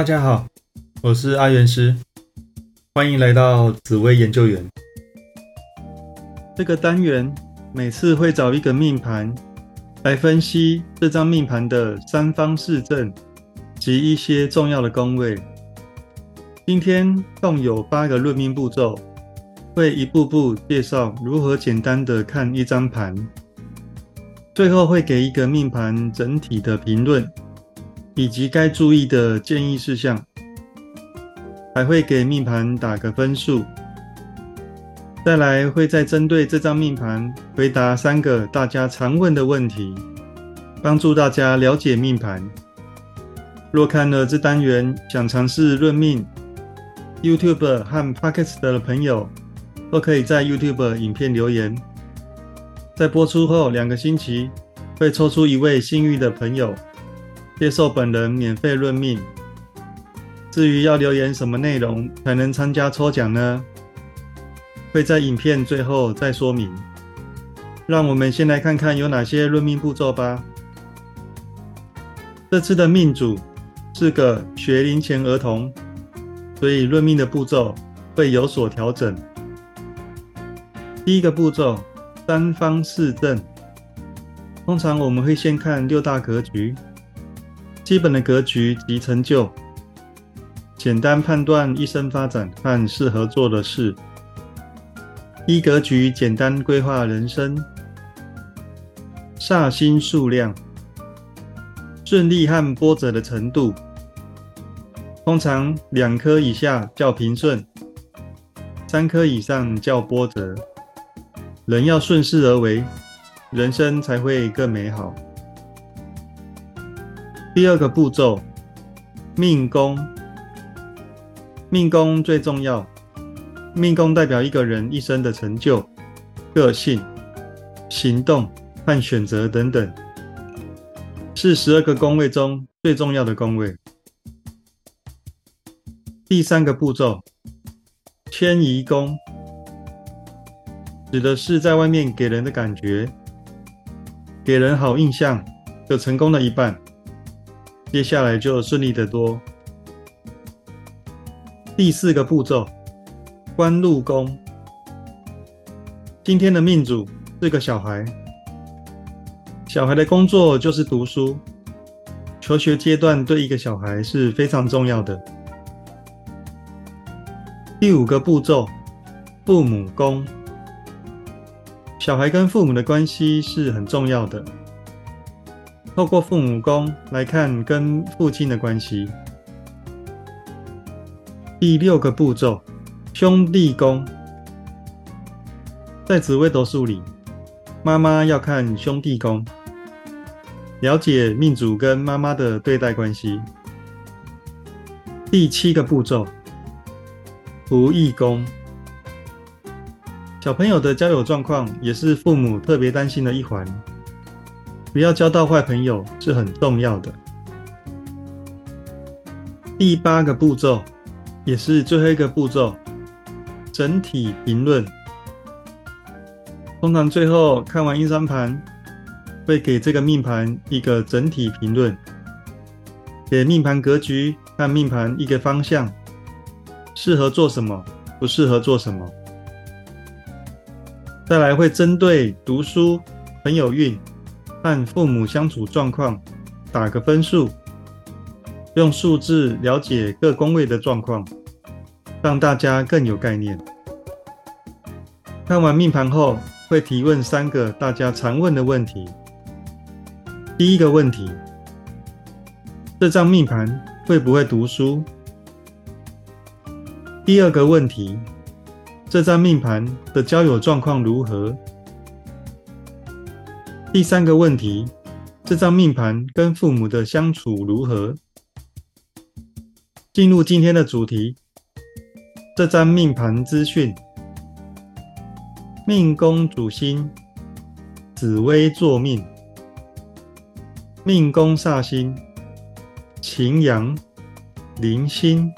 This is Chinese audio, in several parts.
大家好，我是阿元师，欢迎来到紫薇研究员。这个单元每次会找一个命盘来分析这张命盘的三方四正及一些重要的宫位。今天共有八个论命步骤，会一步步介绍如何简单的看一张盘，最后会给一个命盘整体的评论。以及该注意的建议事项，还会给命盘打个分数。再来会再针对这张命盘回答三个大家常问的问题，帮助大家了解命盘。若看了这单元想尝试论命，YouTube 和 p o c k e t 的朋友都可以在 YouTube 影片留言，在播出后两个星期会抽出一位幸运的朋友。接受本人免费论命。至于要留言什么内容才能参加抽奖呢？会在影片最后再说明。让我们先来看看有哪些论命步骤吧。这次的命主是个学龄前儿童，所以论命的步骤会有所调整。第一个步骤，三方四正。通常我们会先看六大格局。基本的格局及成就，简单判断一生发展和适合做的事。一格局简单规划人生。煞星数量，顺利和波折的程度，通常两颗以下叫平顺，三颗以上叫波折。人要顺势而为，人生才会更美好。第二个步骤，命宫。命宫最重要，命宫代表一个人一生的成就、个性、行动和选择等等，是十二个宫位中最重要的宫位。第三个步骤，迁移宫，指的是在外面给人的感觉，给人好印象，就成功了一半。接下来就顺利得多。第四个步骤，官禄宫。今天的命主是个小孩，小孩的工作就是读书，求学阶段对一个小孩是非常重要的。第五个步骤，父母宫。小孩跟父母的关系是很重要的。透过父母宫来看跟父亲的关系。第六个步骤，兄弟宫。在紫微斗数里，妈妈要看兄弟宫，了解命主跟妈妈的对待关系。第七个步骤，仆役宫。小朋友的交友状况也是父母特别担心的一环。不要交到坏朋友是很重要的。第八个步骤，也是最后一个步骤，整体评论。通常最后看完一张盘，会给这个命盘一个整体评论，给命盘格局和命盘一个方向，适合做什么，不适合做什么。再来会针对读书、很有运。和父母相处状况打个分数，用数字了解各宫位的状况，让大家更有概念。看完命盘后，会提问三个大家常问的问题。第一个问题：这张命盘会不会读书？第二个问题：这张命盘的交友状况如何？第三个问题，这张命盘跟父母的相处如何？进入今天的主题，这张命盘资讯：命宫主星紫微坐命，命宫煞星擎羊铃星，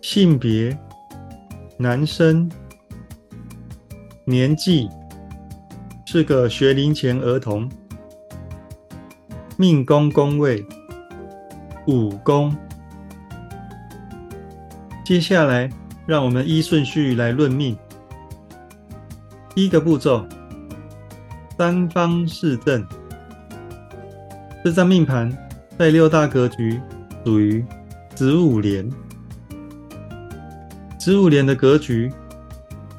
性别男生，年纪。是个学龄前儿童，命宫宫位五宫。接下来，让我们依顺序来论命。第一个步骤，三方四正。这张命盘在六大格局属于子午连。子午连的格局，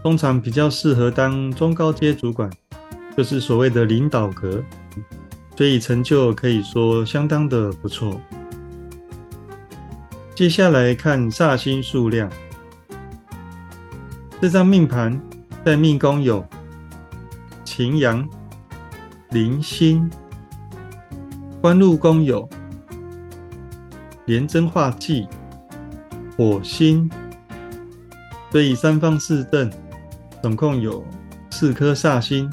通常比较适合当中高阶主管，就是所谓的领导格，所以成就可以说相当的不错。接下来看煞星数量，这张命盘在命宫有擎羊、铃星，官禄宫有廉贞化忌、火星，所以三方四正，总共有四颗煞星。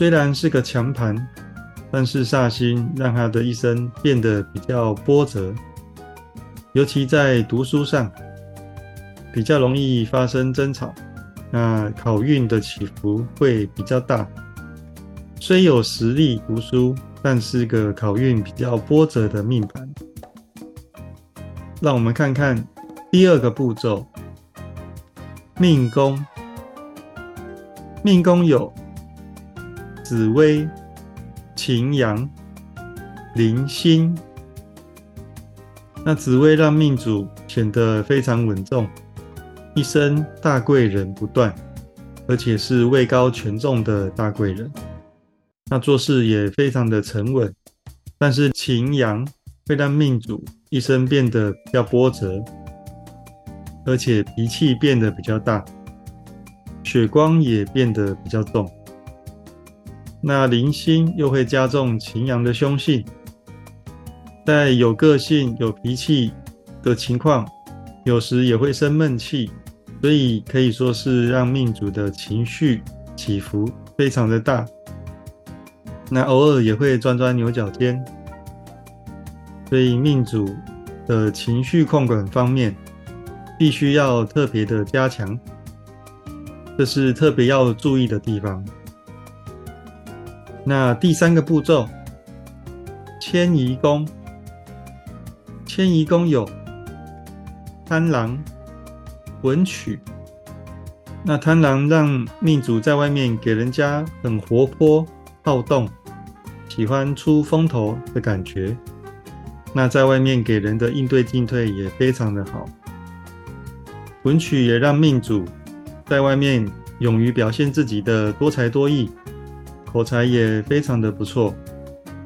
虽然是个强盘，但是煞星让他的一生变得比较波折。尤其在读书上，比较容易发生争吵，那考运的起伏会比较大。虽有实力读书，但是个考运比较波折的命盘。让我们看看第二个步骤：命宫。命宫有紫薇、擎羊、铃星。那紫薇让命主显得非常稳重，一生大贵人不断，而且是位高权重的大贵人。那做事也非常的沉稳。但是擎羊会让命主一生变得比较波折，而且脾气变得比较大，血光也变得比较重。那零星又会加重擎羊的凶性。在有个性、有脾气的情况，有时也会生闷气，所以可以说是让命主的情绪起伏非常的大。那偶尔也会钻钻牛角尖，所以命主的情绪控管方面必须要特别的加强，这是特别要注意的地方。那第三个步骤，迁移宫。迁移宫有贪狼、文曲。那贪狼让命主在外面给人家很活泼、好动，喜欢出风头的感觉。那在外面给人的应对进退也非常的好。文曲也让命主在外面勇于表现自己的多才多艺，口才也非常的不错。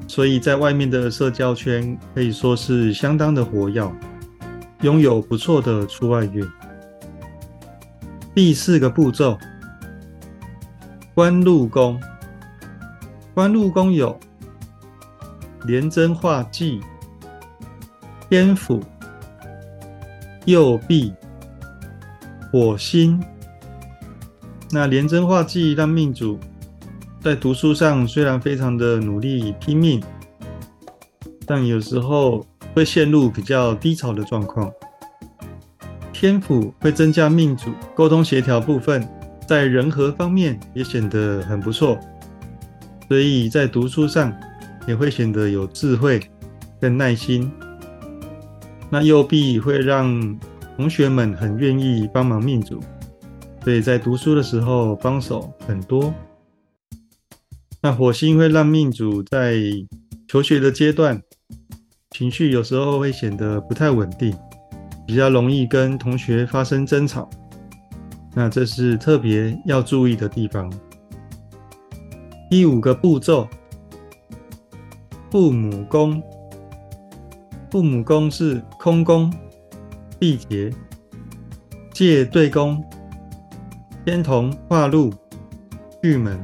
所以在外面的社交圈可以说是相当的活跃，拥有不错的出外运。第四个步骤，官禄宫。官禄宫有廉贞化忌、天府、右弼、火星。那廉贞化忌让命主。在读书上虽然非常的努力拼命，但有时候会陷入比较低潮的状况。天赋会增加命主沟通协调部分，在人和方面也显得很不错，所以在读书上也会显得有智慧跟耐心。那右臂会让同学们很愿意帮忙命主，所以在读书的时候帮手很多。那火星会让命主在求学的阶段，情绪有时候会显得不太稳定，比较容易跟同学发生争吵。那这是特别要注意的地方。第五个步骤，父母宫。父母宫是空宫、地劫、借对宫、天同化禄、巨门。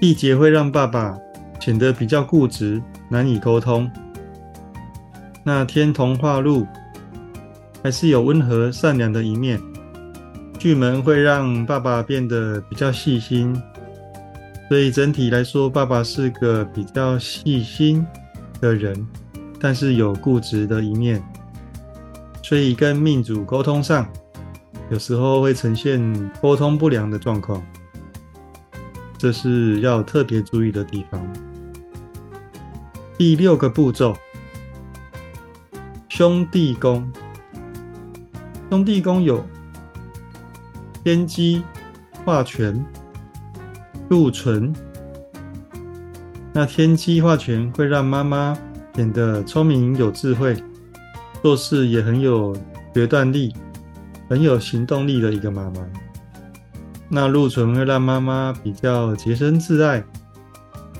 地劫会让爸爸显得比较固执，难以沟通。那天同化禄还是有温和善良的一面。巨门会让爸爸变得比较细心，所以整体来说，爸爸是个比较细心的人，但是有固执的一面，所以跟命主沟通上，有时候会呈现沟通不良的状况。这是要特别注意的地方。第六个步骤，兄弟宫。兄弟宫有天机、化权、禄存。那天机化权会让妈妈显得聪明有智慧，做事也很有决断力，很有行动力的一个妈妈。那禄存会让妈妈比较洁身自爱，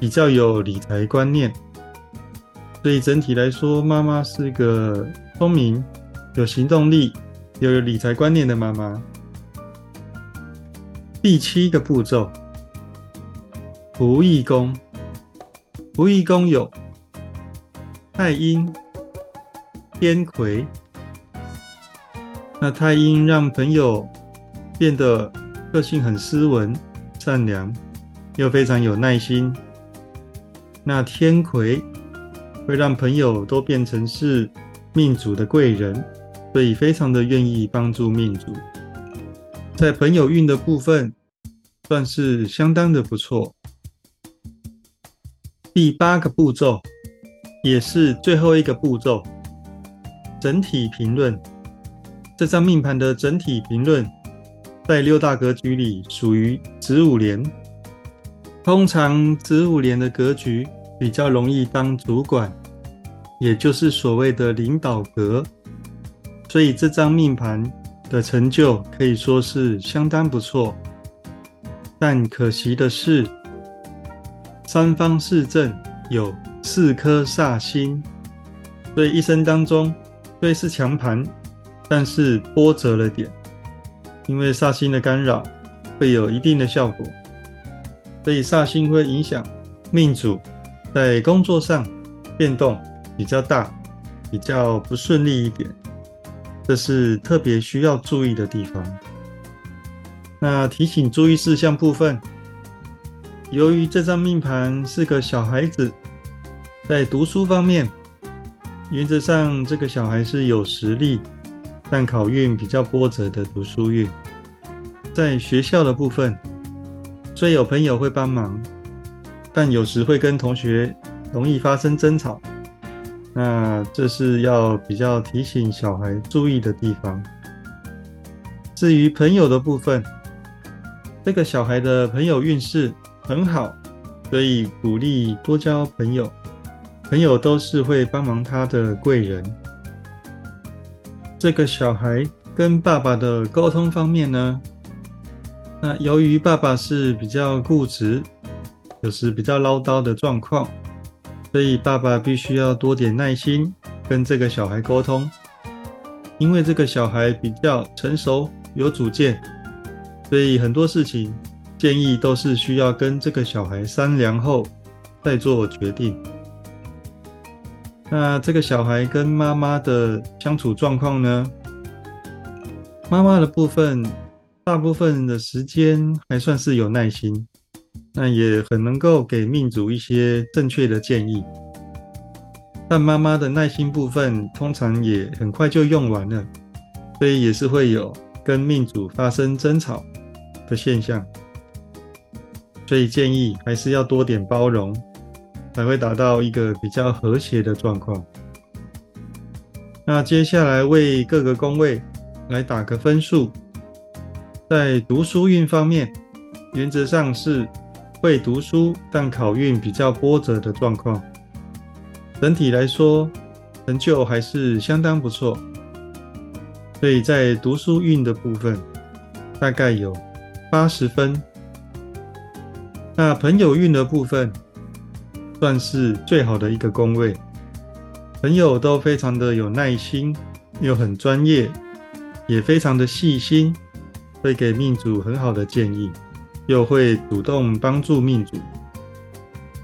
比较有理财观念。所以整体来说，妈妈是一个聪明、有行动力、有理财观念的妈妈。第七个步骤，仆役宫。仆役宫有太阴、天魁。那太阴让朋友变得个性很斯文、善良，又非常有耐心。那天魁。会让朋友都变成是命主的贵人，所以非常的愿意帮助命主。在朋友运的部分，算是相当的不错。第八个步骤，也是最后一个步骤，整体评论。这张命盘的整体评论，在六大格局里属于子午连。通常子午连的格局。比较容易当主管，也就是所谓的领导格，所以这张命盘的成就可以说是相当不错。但可惜的是，三方四正有四颗煞星，所以一生当中虽是强盘，但是波折了点，因为煞星的干扰会有一定的效果，所以煞星会影响命主。在工作上变动比较大，比较不顺利一点，这是特别需要注意的地方。那提醒注意事项部分，由于这张命盘是个小孩子，在读书方面，原则上这个小孩是有实力，但考运比较波折的读书运。在学校的部分，虽有朋友会帮忙。但有时会跟同学容易发生争吵，那这是要比较提醒小孩注意的地方。至于朋友的部分，这个小孩的朋友运势很好，所以鼓励多交朋友，朋友都是会帮忙他的贵人。这个小孩跟爸爸的沟通方面呢，那由于爸爸是比较固执。有时比较唠叨的状况，所以爸爸必须要多点耐心跟这个小孩沟通。因为这个小孩比较成熟有主见，所以很多事情建议都是需要跟这个小孩商量后再做决定。那这个小孩跟妈妈的相处状况呢？妈妈的部分，大部分的时间还算是有耐心。那也很能够给命主一些正确的建议，但妈妈的耐心部分通常也很快就用完了，所以也是会有跟命主发生争吵的现象，所以建议还是要多点包容，才会达到一个比较和谐的状况。那接下来为各个宫位来打个分数，在读书运方面，原则上是。会读书，但考运比较波折的状况。整体来说，成就还是相当不错。所以在读书运的部分，大概有八十分。那朋友运的部分，算是最好的一个工位。朋友都非常的有耐心，又很专业，也非常的细心，会给命主很好的建议。又会主动帮助命主，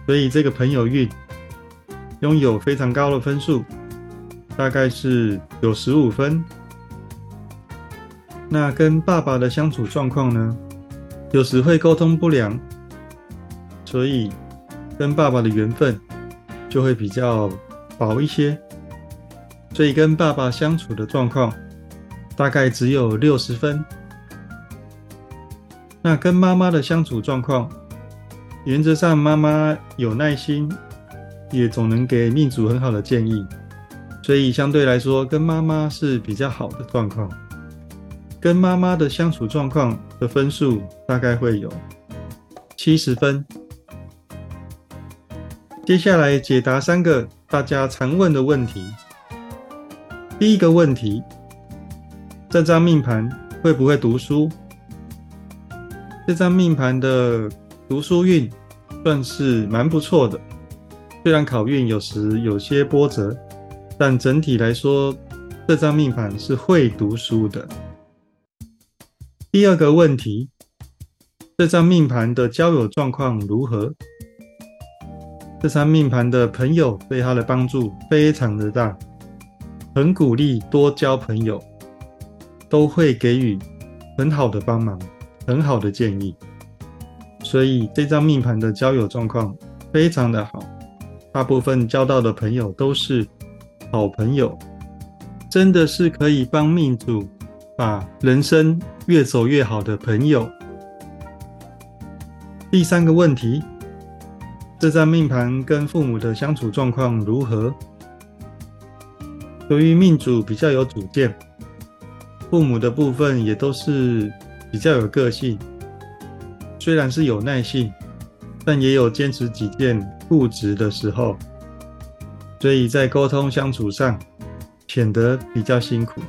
所以这个朋友运拥有非常高的分数，大概是九十五分。那跟爸爸的相处状况呢？有时会沟通不良，所以跟爸爸的缘分就会比较薄一些。所以跟爸爸相处的状况大概只有六十分。那跟妈妈的相处状况，原则上妈妈有耐心，也总能给命主很好的建议，所以相对来说，跟妈妈是比较好的状况。跟妈妈的相处状况的分数大概会有七十分。接下来解答三个大家常问的问题。第一个问题：这张命盘会不会读书？这张命盘的读书运算是蛮不错的，虽然考运有时有些波折，但整体来说，这张命盘是会读书的。第二个问题：这张命盘的交友状况如何？这张命盘的朋友对他的帮助非常的大，很鼓励多交朋友，都会给予很好的帮忙，很好的建议。所以这张命盘的交友状况非常的好，大部分交到的朋友都是好朋友，真的是可以帮命主把人生越走越好的朋友。第三个问题。这张命盘跟父母的相处状况如何？由于命主比较有主见，父母的部分也都是比较有个性，虽然是有耐性，但也有坚持己见、固执的时候，所以在沟通相处上显得比较辛苦。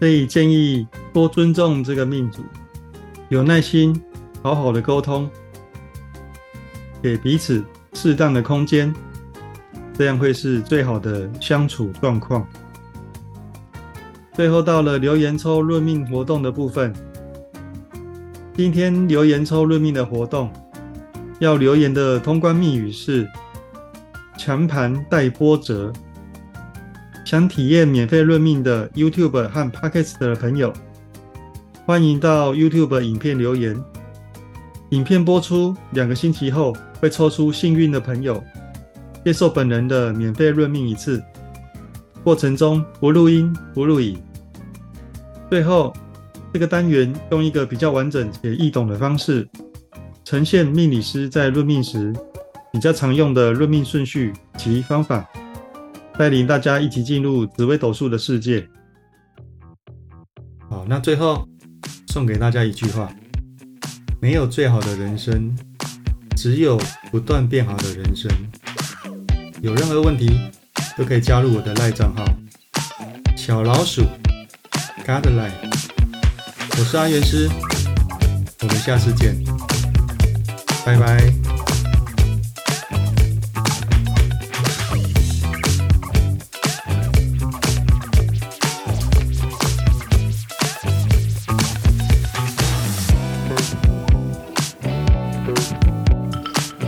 所以建议多尊重这个命主，有耐心，好好的沟通。给彼此适当的空间，这样会是最好的相处状况。最后到了留言抽论命活动的部分，今天留言抽论命的活动，要留言的通关密语是“强盘带波折”。想体验免费论命的 YouTube 和 Podcast 的朋友，欢迎到 YouTube 影片留言。影片播出两个星期后。会抽出幸运的朋友，接受本人的免费论命一次。过程中不录音不录影。最后，这个单元用一个比较完整且易懂的方式，呈现命理师在论命时比较常用的论命顺序及方法，带领大家一起进入紫微斗数的世界。好，那最后送给大家一句话：没有最好的人生。只有不断变好的人生。有任何问题都可以加入我的赖账号小老鼠 Godline。我是阿元师，我们下次见，拜拜。